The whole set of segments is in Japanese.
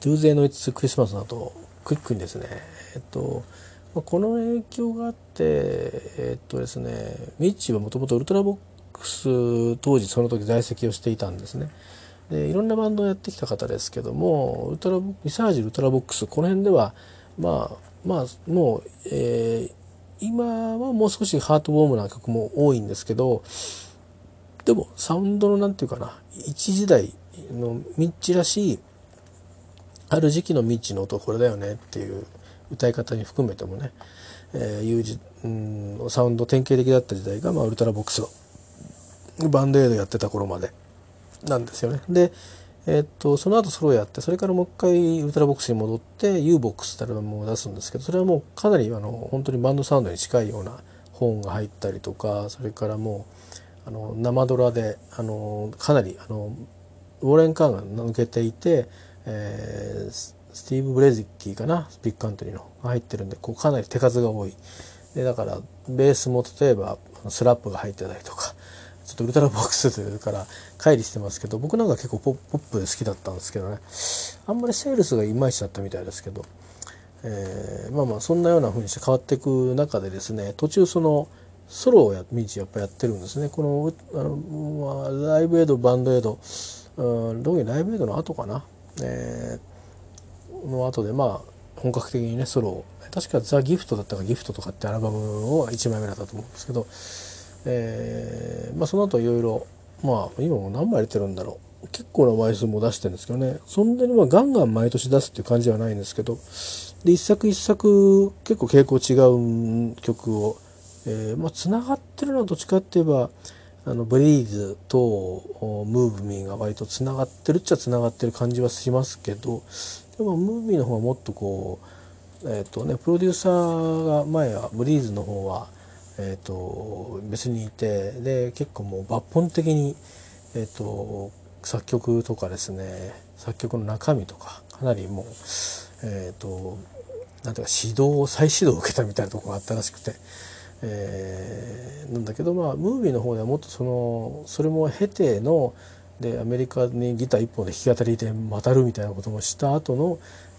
ドゥーゼーのイツクリスマスの後クイックにですねえっとこの影響があってえっとですねミッチーはもともとウルトラボックス当時その時在籍をしていたんですね。でいろんなバンドをやってきた方ですけどもウルトラミサージウルトラボックスこの辺ではまあまあもう、えー、今はもう少しハートウォームな曲も多いんですけどでもサウンドのなんていうかな一時代のミッチーらしいある時期のミッチの音これだよねっていう歌い方に含めてもね、えー、いうじ、うん、サウンド典型的だった時代が、まあ、ウルトラボックスのバンドエイドやってた頃までなんですよね。で、えー、っとその後ソロやってそれからもう一回ウルトラボックスに戻って U-BOX ってアルバムを出すんですけどそれはもうかなりあの本当にバンドサウンドに近いような本が入ったりとかそれからもうあの生ドラであのかなりあのウォーレン・カンが抜けていて、えー、スティーブ・ブレゼッキーかな？ビッグカントリーの。が入ってるんでこうかなり手数が多い。でだからベースも例えばスラップが入ってたりとかちょっとウルトラヴォックスというから乖離してますけど僕なんか結構ポップで好きだったんですけどね。あんまりセールスがいまいちだったみたいですけど、えー、まあまあそんなような風にして変わっていく中でですね途中そのソロをやミチやっぱやってるんですね。このあの、まあ、ライブエイドバンドエイド、うん、特にライブエイドの後かな、えー、の後でまあ本格的にねソロを確かザ・ギフトだったかギフトとかってアルバムを1枚目だったと思うんですけど、えーまあ、その後いろいろまあ今も何枚出てるんだろう。結構な枚数も出してるんですけどね。そんなにまあガンガン毎年出すっていう感じではないんですけどで一作一作結構傾向違う曲を、えー、まあつながってるのはどっちかって言えばあのブリーズとムーブミーが割とつながってるっちゃつながってる感じはしますけどでもムーブミーの方はもっとこうえっ、ー、とねプロデューサーが前はブリーズの方はえーと、別にいてで結構もう抜本的に、えーと、作曲とかですね作曲の中身とかかなりもうえっ、ー、となんていうか指導再指導を受けたみたいなところがあったらしくて、えー、なんだけどまあムービーの方ではもっとそのそれも経てのでアメリカにギター一本で弾き語りで渡るみたいなこともした後の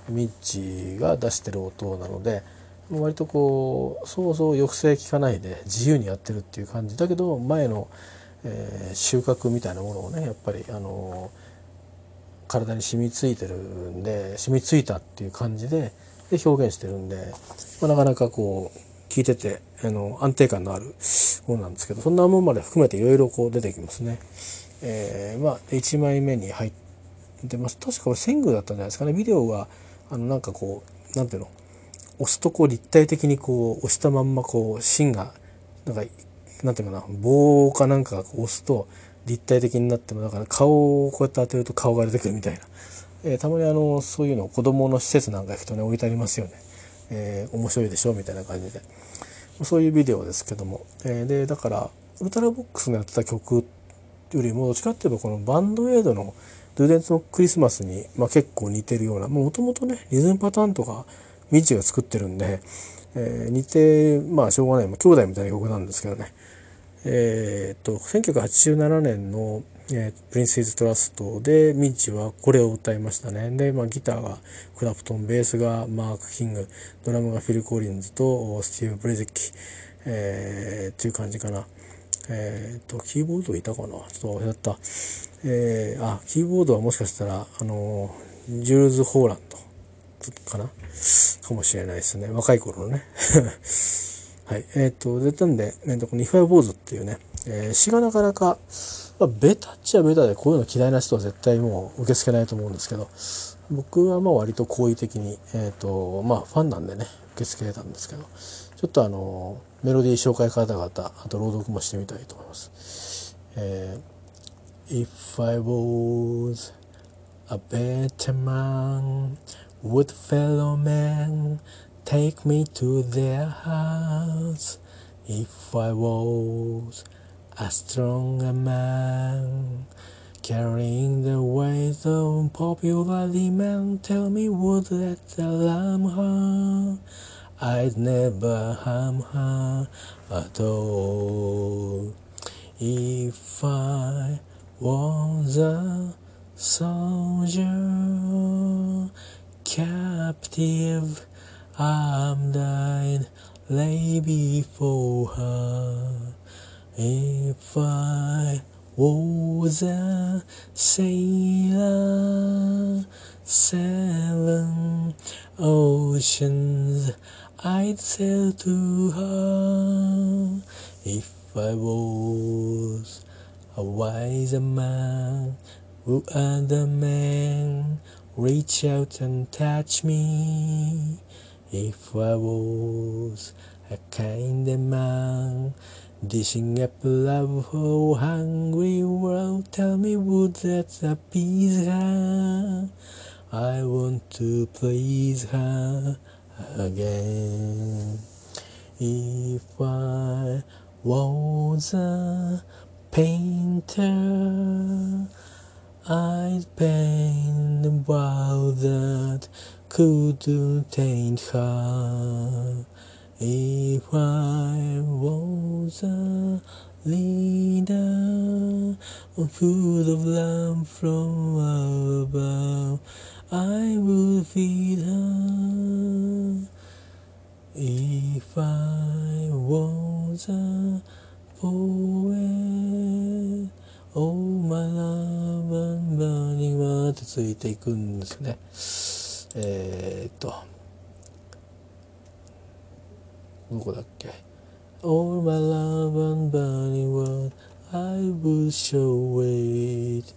ミッチが出してる音なので。割とこうそうそう抑制効かないで自由にやってるっていう感じだけど前の、えー、収穫みたいなものをねやっぱりあの体に染みついてるんで染みついたっていう感じでで表現してるんで、まあ、なかなかこう聞いててあの安定感のあるものなんですけどそんなものまで含めていろいろこう出てきますね。えー、まあ1枚目に入ってます。確かこれセングだったんじゃないですかね。ビデオはあのなんかこうなんていうの？押すとこう立体的にこう押したまんまこう芯がなんかなんていうかな？棒かなんかが押すと立体的になってもだから顔をこうやって当てると顔が出てくるみたいな、えー、たまにあのそういうのを子供の施設なんか行くとね置いてありますよね、えー、面白いでしょ？みたいな感じで。そういうビデオですけども、えー、でだからウルトラボックスのやってた曲よりもどっちかっていうとこのバンドエイドの「ドゥーデンツのクリスマスに」まあ、結構似てるようなもともとねリズムパターンとかミッチが作ってるんで、えー、似てまあしょうがない、まあ、兄弟みたいな曲なんですけどね。えー、っと1987年のえー、プリンスズ・トラストでミッジはこれを歌いましたねで、まあ、ギターがクラプトンベースがマーク・キングドラムがフィル・コリンズとスティーブ・ブレゼッキ、えー、っていう感じかなえっ、とキーボードいたかな？ちょっと忘れたえー、あキーボードはもしかしたらあのジュールズ・ホーランドかな？かもしれないですね。若い頃のね。はい。えっ、と、で、なんで、えー、とこの If I Was っていうね、えー、詩がなかなか、まあ、ベタっちゃベタでこういうの嫌いな人は絶対もう受け付けないと思うんですけど、僕はまあ割と好意的に、えっ、ー、と、まあファンなんでね、受け付けたんですけど、ちょっとあの、メロディー紹介方々、あと朗読もしてみたいと思います。えー、If I was a better man Would fellow men take me to their house? If I was a stronger man? Carrying the weight of popular demand, tell me would that alarm her? I'd never harm her at all if I was a soldier. captive I'm dying lay before her if I was a sailor seven oceans I'd sail to her. If I was a wiser man would other men reach out and touch me? If I was a kinder man dishing up love for hungry world. Tell me would that appease her? I want to please her again. If I was a painter I'd paint the world that couldn't taint her if I was a leader full of love from above I would feed her if I was a poet Oh my love and burning one ってついていくんですねえー、っと どこだっけ All my love and burning one I would show it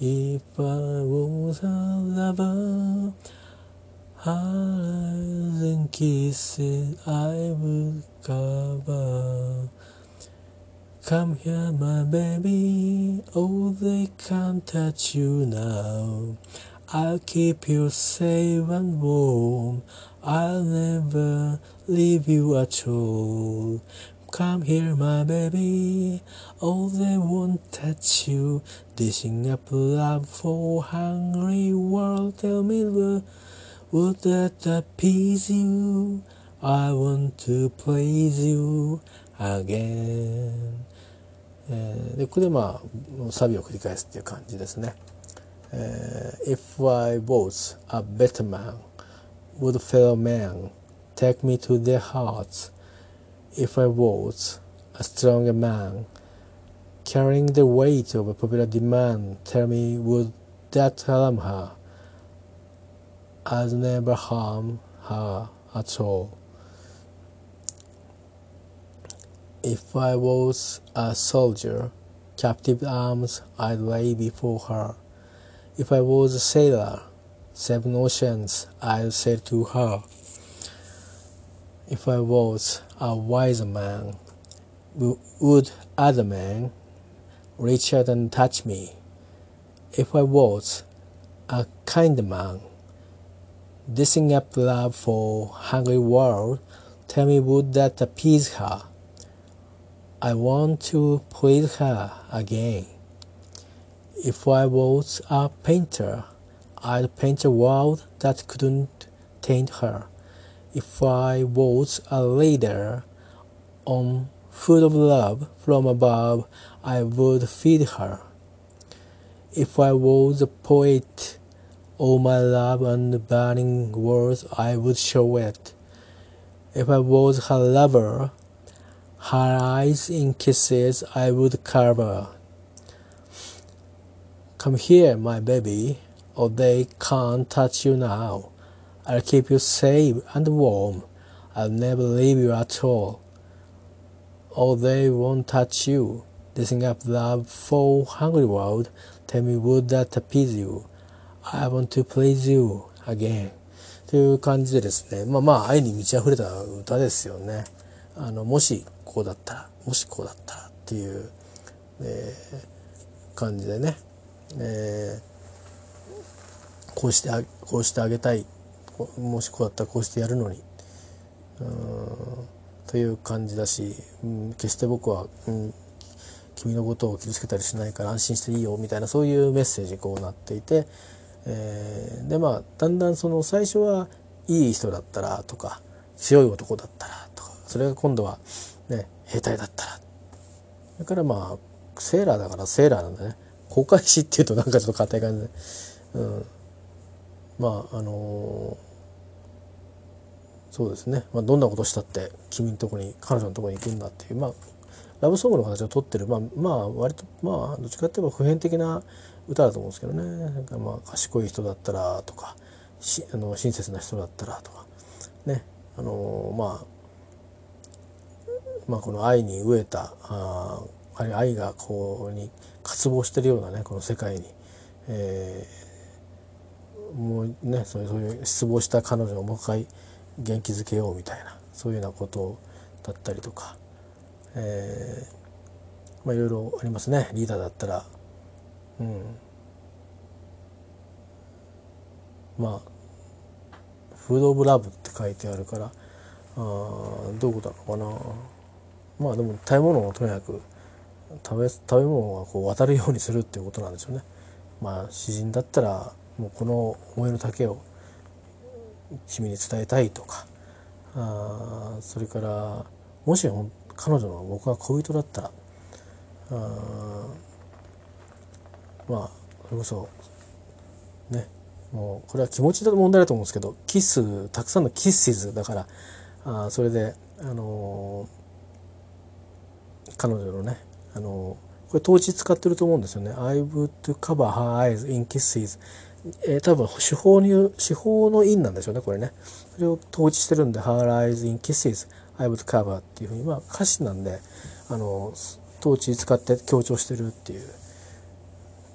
if I was a lover Eyes and kisses I would cover Come here, my baby. Oh, they can't touch you now. I'll keep you safe and warm. I'll never leave you at all. Come here, my baby. Oh, they won't touch you. Dishing up love for hungry world. Tell me, would that appease you? I want to please you again. えー、でここでまあサビを繰り返すっていう感じですね。 Uh, えー、If I was a better man, would fellow men take me to their hearts? If I was a stronger man, carrying the weight of a popular demand, tell me would that harm her? I'd never harm her at all. If I was a soldier, captive arms I'd lay before her. If I was a sailor, seven oceans I'd sail to her. If I was a wiser man, would other men reach out and touch me? If I was a kind man, dishing up love for hungry world, tell me would that appease her? I want to please her again. If I was a painter, I'd paint a world that couldn't taint her. If I was a leader um, on food of love from above, I would feed her. If I was a poet, all my love and burning words I would show it. If I was her lover, her eyes in kisses I would cover. Come here, my baby, or they can't touch you now. I'll keep you safe and warm. I'll never leave you at all. Or they won't touch you. Dishing up love for hungry world, tell me would that appease you? I want to please you again. という感じでですね、まあまあ愛に満ち溢れた歌ですよね。あの、もしこうだったら、もしこうだったらっていう、えー、感じでね、えー、こうしてあ、こうしてあげたい。もしこうだったらこうしてやるのに。うんという感じだし、うん、決して僕は、うん、君のことを傷つけたりしないから安心していいよみたいなそういうメッセージこうなっていて、えー、でまあだんだんその最初はいい人だったらとか強い男だったらとかそれが今度はね兵隊だったらだからまあセーラーだからセーラーなんだね航海士っていうとなんかちょっと硬い感じ。で、うん、まああのそうですね、まあ、どんなことしたって君のとこに彼女のとこに行くんだっていうまあラブソングの形をとってる。まあまあ割とまあどっちかっていうと普遍的な歌だと思うんですけどね。なんかまあ賢い人だったらとかしあの親切な人だったらとか。ね。あのまあまあこの愛に飢えたあ愛がこうに渇望してるようなねこの世界に、えー、もうねそういうそういう失望した彼女をもう一回元気づけようみたいなそういうようなことだったりとか、えー、まあいろいろありますね。リーダーだったら。うん。まあ「フード・オブ・ラブ」って書いてあるからあどういうことなのかな。まあでも食べ物をとにかく食べ食べ物がこう渡るようにするっていうことなんでしょうね。まあ詩人だったらもうこの思いの丈を君に伝えたいとか。あそれからもし彼女の僕が恋人だったら。あまあそれこそねもうこれは気持ちの問題だと思うんですけどキスたくさんのキッシズだから。あそれであのー、彼女のねあのこれ当時使ってると思うんですよね。I would cover her eyes in kisses. えー、多分手法に手法の印なんでしょうねこれね。それを統治してるんで「Her eyes in kisses I would cover」っていうふうに。まあ歌詞なんであの統治使って強調してるっていう。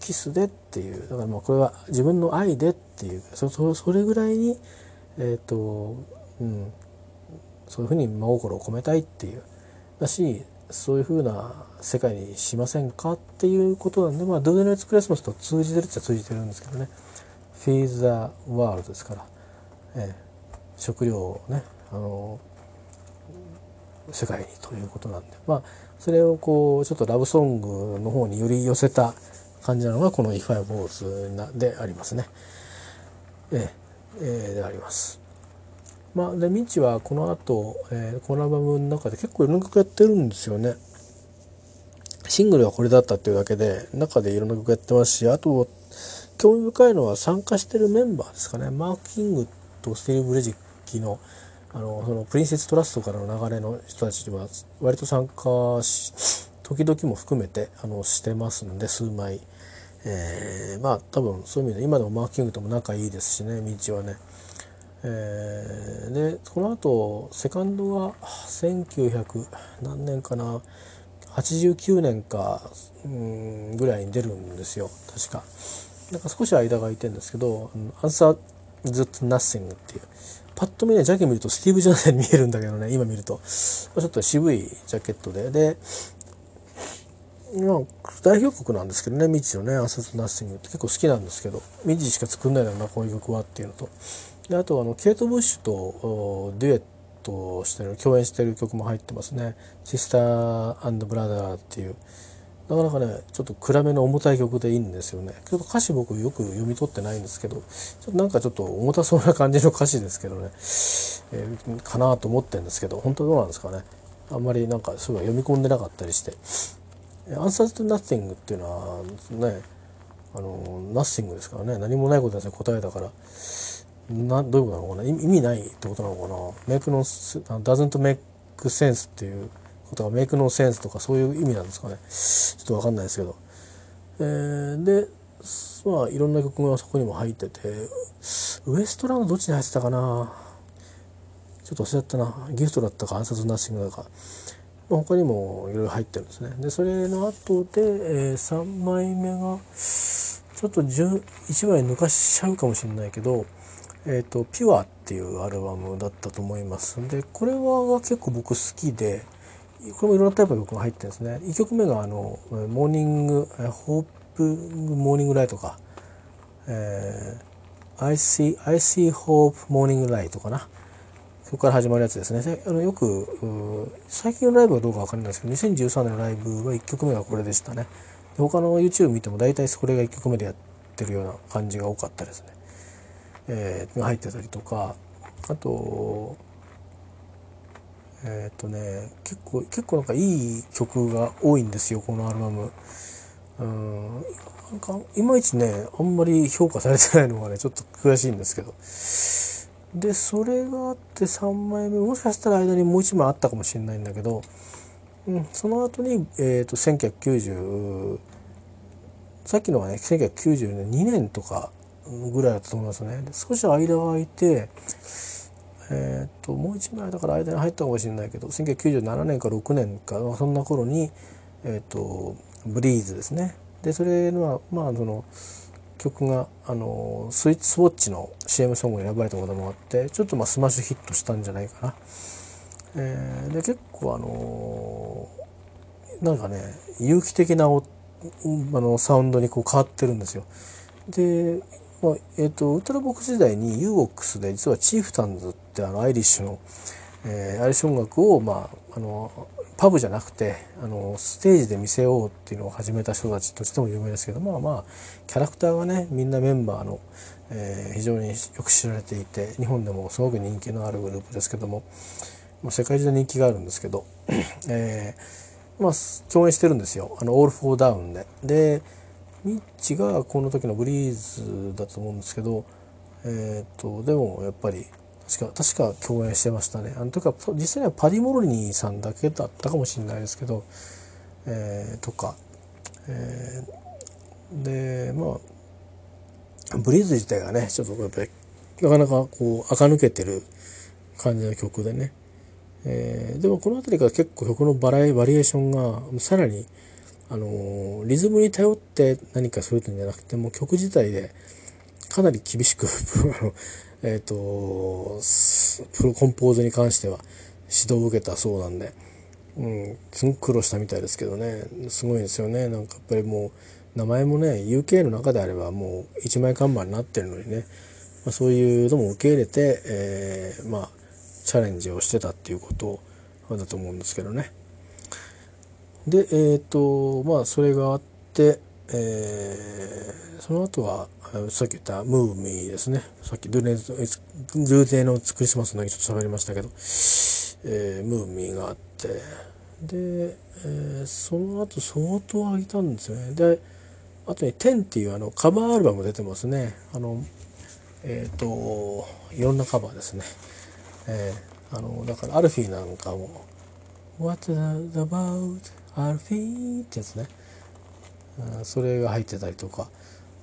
キスでっていう。だからまあこれは自分の愛でっていう。そそそれぐらいにえっ、ー、とうん。そういうふうに真心を込めたいっていう。だしそういうふうな世界にしませんかっていうことなんでまあ「Do the Next Christmas」と通じてるっちゃ通じてるんですけどね。フィーザーワールドですから、えー、食料をねあの世界にということなんでまあそれをこうちょっとラブソングの方により寄せた感じなのがこの「If I Was」でありますね。えー、えー、であります。まあ、でミッチはこの後、えー、このアルバムの中で結構いろんな曲やってるんですよね。シングルはこれだったっていうだけで中でいろんな曲やってますしあと興味深いのは参加してるメンバーですかねマーク・キングとスティーブ・レジッキのあのそのプリンセストラストからの流れの人たちは割と参加し時々も含めてあのしてますんで数枚、えー、まあ多分そういう意味で今でもマーク・キングとも仲いいですしね道はね。えー、でこの後セカンドは1900何年かな89年か、うん、ぐらいに出るんですよ確か。なんか少し間が空いてるんですけど「Answer That Nothing」っていう。パッと見ねジャケ見るとスティーブ・ジョンソンに見えるんだけどね今見ると。ちょっと渋いジャケットで。でまあ代表曲なんですけどねミッチのね「Answer That Nothing」って結構好きなんですけどミッチしか作んないだろうなこういう曲はっていうのと。であとあのケイト・ブッシュとデュエットしてる共演してる曲も入ってますね「シスターブラザー」っていう。なかなかねちょっと暗めの重たい曲でいいんですよね。ちょっと歌詞僕よく読み取ってないんですけどちょっとなんかちょっと重たそうな感じの歌詞ですけどね、えー、かなと思ってるんですけど本当どうなんですかね。あんまりなんかそういうの読み込んでなかったりして「Answer to Nothing」っていうのはねあの Nothing ですからね。何もないことですね答えだから。などういうことなのかな？意味ないってことなのかな？Make no doesn't make sense っていうことがメイクノーセンスとかそういう意味なんですかね？ちょっと分かんないですけど、えー、でまあいろんな曲がそこにも入っててウエストランドどっちに入ってたかな？ちょっと忘れちゃったな。ギフトだったか暗殺ナッシングだか、まあ、他にもいろいろ入ってるんですね。でそれの後で、えー、3枚目がちょっと1枚抜かしちゃうかもしれないけどえーと、ピュアっていうアルバムだったと思います。でこれは結構僕好きでこれもいろんなタイプの曲が入ってるんですね。1曲目があの「モーニングホープモーニングライト」か「えー、I see I see hope morning light」かな。そこから始まるやつですね。あのよく最近のライブはどうか分かんないですけど2013年のライブは1曲目がこれでしたね。他の YouTube 見ても大体これが1曲目でやってるような感じが多かったですね、えー、入ってたりとかあとえっ、ー、とね結構結構なんかいい曲が多いんですよこのアルバム。うんなんかいまいちねあんまり評価されてないのがねちょっと悔しいんですけどでそれがあって3枚目もしかしたら間にもう1枚あったかもしれないんだけど、うん、その後に、えーと、1990さっきのはね1992年とかぐらいだったと思いますねで少し間が空いてえーと、もう1枚だから間に入ったかもしれないけど1997年か6年かそんな頃に、えーとブリーズですねでそれはまあその曲があのスイッチスウォッチの CM ソングに選ばれたこともあってちょっとまあスマッシュヒットしたんじゃないかな。えー、で結構あのなんかね有機的なおあのサウンドにこう変わってるんですよ。で、まあえーと、ウルトラボックス時代に UOX で実はチーフタンズってあのアイリッシュの、えー、アイリッシュ音楽を、まあ、あのパブじゃなくてあのステージで見せようっていうのを始めた人たちとしても有名ですけどまあまあキャラクターがねみんなメンバーの、えー、非常によく知られていて日本でもすごく人気のあるグループですけども、まあ、世界中で人気があるんですけど、えー、まあ共演してるんですよ「あの All Fall Down で」でミッジがこの時のブリーズだと思うんですけどえっ、とでもやっぱり確か確か共演してましたね。あのとか実際にはパディ・モロニーさんだけだったかもしれないですけど、えー、とか、えー、でまあブリーズ自体がねちょっとやっぱりなかなかこう垢抜けてる感じの曲でね、えー、でもこの辺りから結構曲のバラエバリエーションがさらにあのリズムに頼って何かするんじゃなくても曲自体でかなり厳しく えっ、と、プロコンポーズに関しては指導を受けたそうなんで、うん、すごく苦労したみたいですけどね、すごいですよね。なんかやっぱりもう、名前もね、UK の中であればもう一枚看板になってるのにね、まあ、そういうのも受け入れて、えー、まあ、チャレンジをしてたっていうことだと思うんですけどね。で、えっ、ー、と、まあ、それがあって、えー、その後はさっき言ったムーミーですね。さっきドゥネドゥデのクリスマスの時ちょっと喋りましたけど、えー、ムーミーがあって。で、えー、その後相当空いたんですよね。であとに「テン」っていうあのカバーアルバム出てますね。あのえっ、ー、といろんなカバーですね、えー、あのだからアルフィーなんかも「What about? アルフィー」ってやつね。うんそれが入ってたりとか。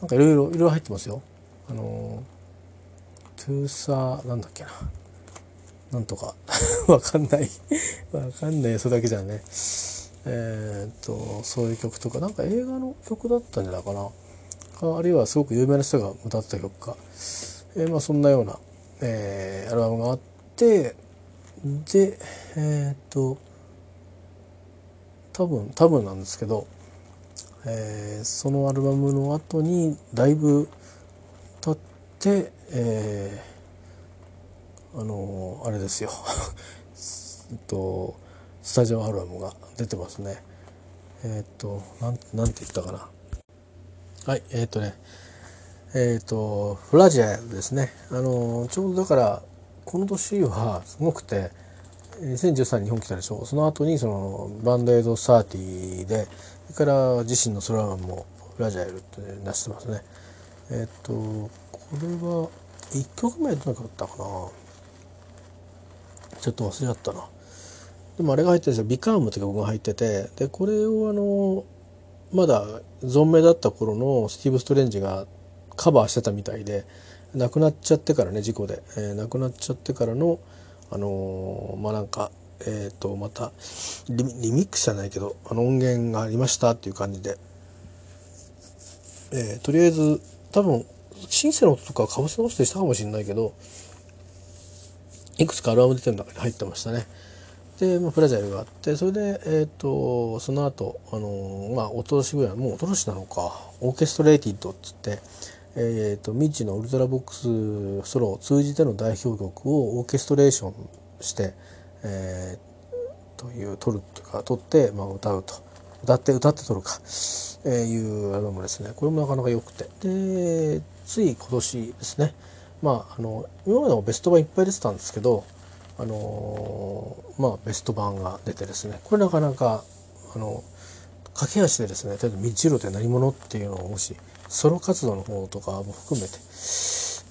なんかいろいろいろいろ入ってますよ。あのトゥーサーなんだっけな。なんとか。わかんない。わかんないそれだけじゃね。えー、っとそういう曲とか。なんか映画の曲だったんじゃないかな。あるいはすごく有名な人が歌ってた曲か、えー、まあそんなような、えー、アルバムがあって。でえ、っと多分多分なんですけどえー、そのアルバムの後にだいぶ経って、えー、あのー、あれですよ。えっとスタジオアルバムが出てますね。えっ、となんなんて言ったかな。はいえっ、とねえっ、とフラジャルですね。あのちょうどだからこの年はすごくて2013日本来たでしょその後にそのバンドエイド30でそれから自身のソロアルバムもラジャイルって出してますね。えっ、とこれは1曲目どなかったかな。ちょっと忘れちゃったな。でもあれが入ってるんですよ「ビカーム」って曲が入っててでこれをあのまだ存命だった頃のスティーブ・ストレンジがカバーしてたみたいで亡くなっちゃってからね事故で、えー、亡くなっちゃってからのあの、まあなんかえっ、ー、とまたリミックスじゃないけどあの音源がありましたっていう感じで、えー、とりあえず多分シンセの音とかかぶせ直してしたかもしれないけどいくつかアルバム出てる中に入ってましたね。で、まあ、プラジャイルがあってそれで、えーと、その後あの、まあおととしぐらいもうおととしなのかオーケストレーティッドっつって、えーと、ミッチのウルトラボックスソロを通じての代表曲をオーケストレーションして、えー、という撮るというか撮って、まあ、歌うと。歌って歌って撮るか、えー、いうアルバムですね。これもなかなか良くて。でつい今年ですね。まああの今までもベスト版いっぱい出てたんですけどあのまあベスト版が出てですね。これなかなかあの駆け足でですね例えば「道路って何者?」っていうのをもしソロ活動の方とかも含めて、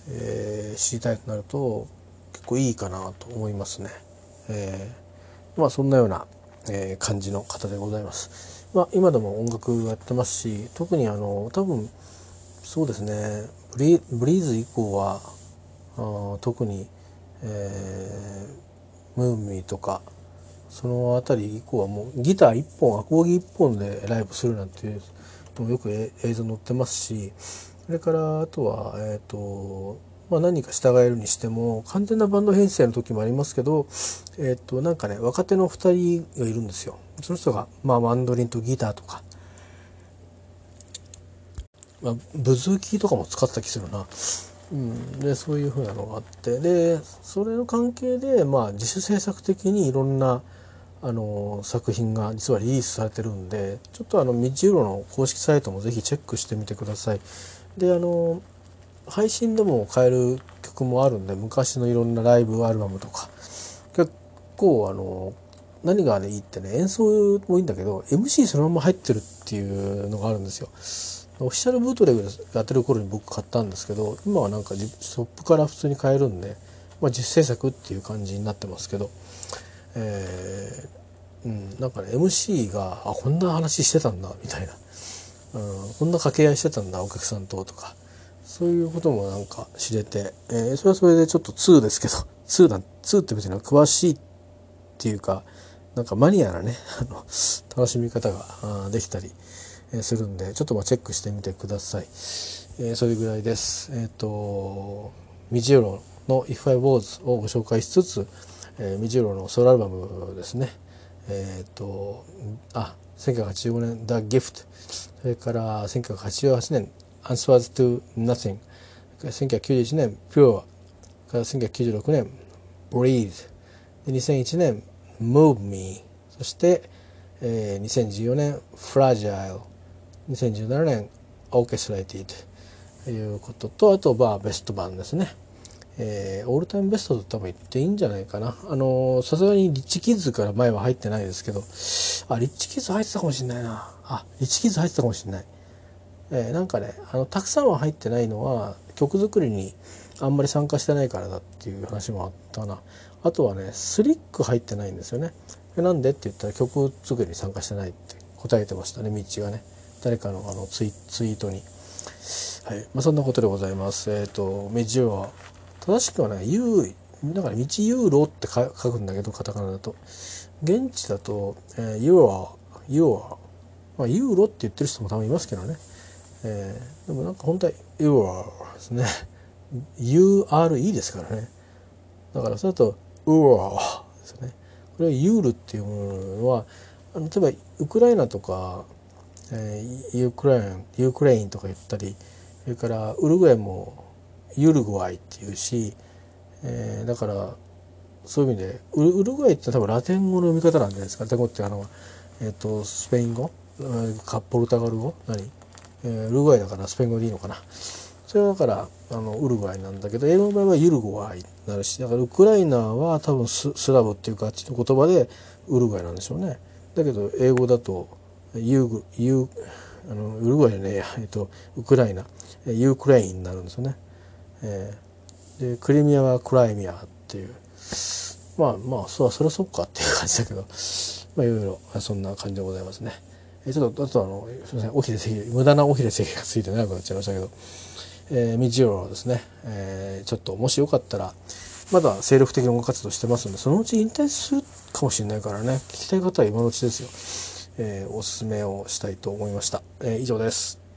えー、知りたいとなると結構いいかなと思いますね。えー、まあそんなような、えー、感じの方でございます。まあ今でも音楽やってますし特にあの多分そうですねブリブリーズ以降はあ特に、えー、ムーミーとかその辺り以降はもうギター1本アコギ1本でライブするなんていうのもよく映像載ってますしそれからあとはえっ、ー、とまあ、何か従えるにしても完全なバンド編成の時もありますけど、え、ー、となんかね若手の2人がいるんですよ。その人が、まあ、マンドリンとギターとか、まあ、ブズーキーとかも使った気するな。うん、でそういうふうなのがあってでそれの関係で、まあ、自主制作的にいろんなあの作品が実はリリースされてるんでちょっとあのミッチユーロの公式サイトもぜひチェックしてみてください。であの配信でも買える曲もあるんで昔のいろんなライブアルバムとか結構あの何が、ね、いいってね演奏もいいんだけど MC そのまま入ってるっていうのがあるんですよ。オフィシャルブートレグやってる頃に僕買ったんですけど今はなんかショップから普通に買えるんで、まあ、実制作っていう感じになってますけどえー、うん、なんかね MC があこんな話してたんだみたいな、うん、こんな掛け合いしてたんだお客さんととか。そういうこともなんか知れて、えー、それはそれでちょっと2ですけど。2だ2って別に詳しいっていうかなんかマニアなねあの楽しみ方ができたりするんでちょっとまあチェックしてみてください、えー、それぐらいです。えっ、ー、とミジロの「If I Was」をご紹介しつつえー、ミジュロのソロアルバムですねえっ、ー、とあ1985年「The Gift」それから1988年「Answers to Nothing」1991年「Pure」から1996年「Breathe」で2001年「Move Me」そして、えー、2014年「Fragile」2017年「Orchestrated」ということとあとまあベスト版ですねえー、オールタイムベストと多分言っていいんじゃないかな。あのさすがにリッチキッズから前は入ってないですけど、あ、リッチキッズ入ってたかもしれないな。あ、リッチキッズ入ってたかもしれない。えー、なんかね、あの、たくさんは入ってないのは、曲作りにあんまり参加してないからだっていう話もあったな。あとはね、スリック入ってないんですよね。なんでって言ったら曲作りに参加してないって答えてましたね、ミッチがね。誰かのあのツイツイートに。はい。まあ、そんなことでございます。えっ、ー、と、ミッチは正しくはね、ユー、だから道ユーロって書くんだけど、カタカナだと。現地だと、えー、ユーロ、ユーロ、まあ、ユーロって言ってる人も多分いますけどね。えー、でもなんか本当はユーロですね。URE ですからね。だからそれだと、ウーロですね。これはユールっていうものは、あの例えばウクライナとか、えー、ユークライン、ユークレインとか言ったり、それからウルグアイもユルグアイっていうし、えー、だからそういう意味でウルグアイって多分ラテン語の読み方なんじゃないですか。ラテン語ってあの、えーと、スペイン語？かポルトガル語？何、えー、ウルグアイだからスペイン語でいいのかな。それはだからあのウルグアイなんだけど英語の場合はユルグアイになるしだからウクライナは多分ススラブっていうかあっちの言葉でウルグアイなんでしょうね。だけど英語だとユーグユーあのウルグアイじゃねえや、えっと、ウクライナ。 Ukraine になるんですよね。えー、でクリミアはクライミアっていう。まあまあそそれはそっかっていう感じだけど。まあいろいろそんな感じでございますね。えー、ちょっとあとあのすみません。おひれ席無駄なおひれ席がついて長くなっちゃいましたけど、えー、ミジオロですね、えー、ちょっともしよかったらまだ精力的に音楽活動してますんでそのうち引退するかもしれないからね。聞きたい方は今のうちですよ、えー、おすすめをしたいと思いました、えー、以上です。